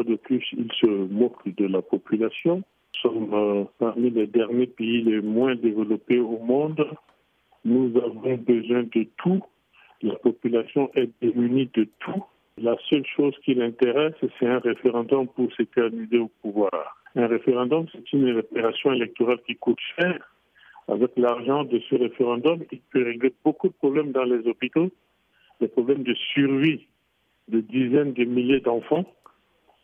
de plus, il se moque de la population. Nous sommes euh, parmi les derniers pays les moins développés au monde. Nous avons besoin de tout. La population est démunie de tout. La seule chose qui l'intéresse, c'est un référendum pour s'éterniser au pouvoir. Un référendum, c'est une opération électorale qui coûte cher. Avec l'argent de ce référendum, il peut régler beaucoup de problèmes dans les hôpitaux, des problèmes de survie de dizaines de milliers d'enfants.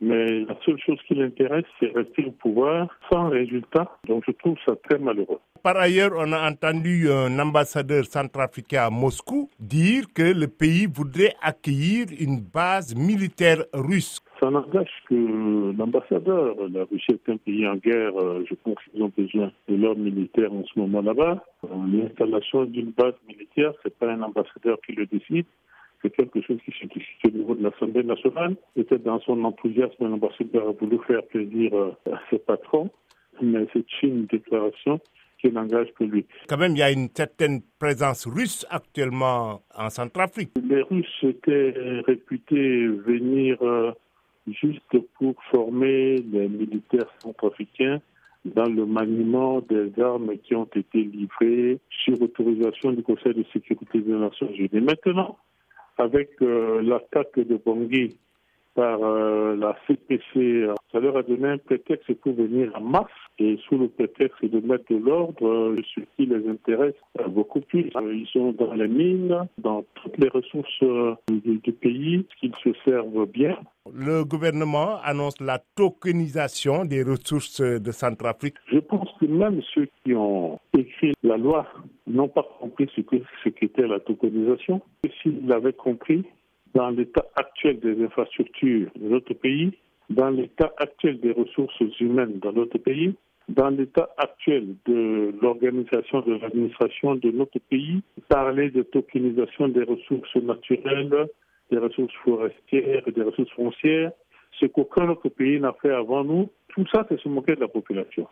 Mais la seule chose qui l'intéresse, c'est rester au pouvoir sans résultat. Donc je trouve ça très malheureux. Par ailleurs, on a entendu un ambassadeur centrafricain à Moscou dire que le pays voudrait accueillir une base militaire russe. Ça n'engage que l'ambassadeur. La Russie est un pays en guerre. Je pense qu'ils ont besoin de leurs militaires en ce moment là-bas. L'installation d'une base militaire, c'est pas un ambassadeur qui le décide c'est quelque chose qui s'est décidé au niveau de l'Assemblée nationale. Peut-être dans son enthousiasme, l'ambassadeur a voulu faire plaisir à ses patrons, mais c'est une déclaration qui n'engage que lui. Quand même, il y a une certaine présence russe actuellement en Centrafrique. Les Russes étaient réputés venir juste pour former les militaires centrafricains dans le maniement des armes qui ont été livrées sur autorisation du Conseil de sécurité des Nations Unies. Maintenant, avec l'attaque de Bangui par la CPC, ça leur a donné un prétexte pour venir en masse et sous le prétexte de mettre de l'ordre, ce qui les intéresse beaucoup plus. Ils sont dans les mines, dans toutes les ressources du, du pays, qu'ils se servent bien. Le gouvernement annonce la tokenisation des ressources de Centrafrique. Je pense que même ceux qui ont écrit la loi n'ont pas compris ce qu'était la tokenisation. S'ils l'avaient compris, dans l'état actuel des infrastructures de notre pays, dans l'état actuel des ressources humaines dans notre pays, dans l'état actuel de l'organisation de l'administration de notre pays, parler de tokenisation des ressources naturelles, des ressources forestières des ressources foncières, ce qu'aucun autre pays n'a fait avant nous, tout ça, c'est se moquer de la population.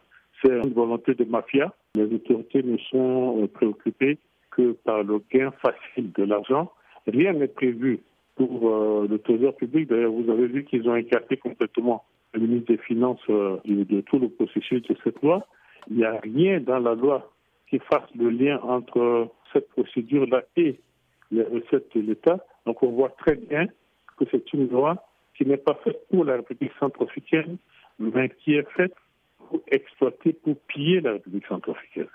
Une volonté de mafia. Les autorités ne sont préoccupées que par le gain facile de l'argent. Rien n'est prévu pour euh, le trésor public. D'ailleurs, vous avez vu qu'ils ont écarté complètement le ministre des Finances euh, de, tout le processus de cette loi. Il n'y a rien dans la loi qui fasse le lien entre cette procédure-là et les recettes de l'État. Donc on voit très bien que c'est une loi qui n'est pas faite pour la République centrafricaine, mais qui est faite pour exploiter, pour piller la République centrafricaine.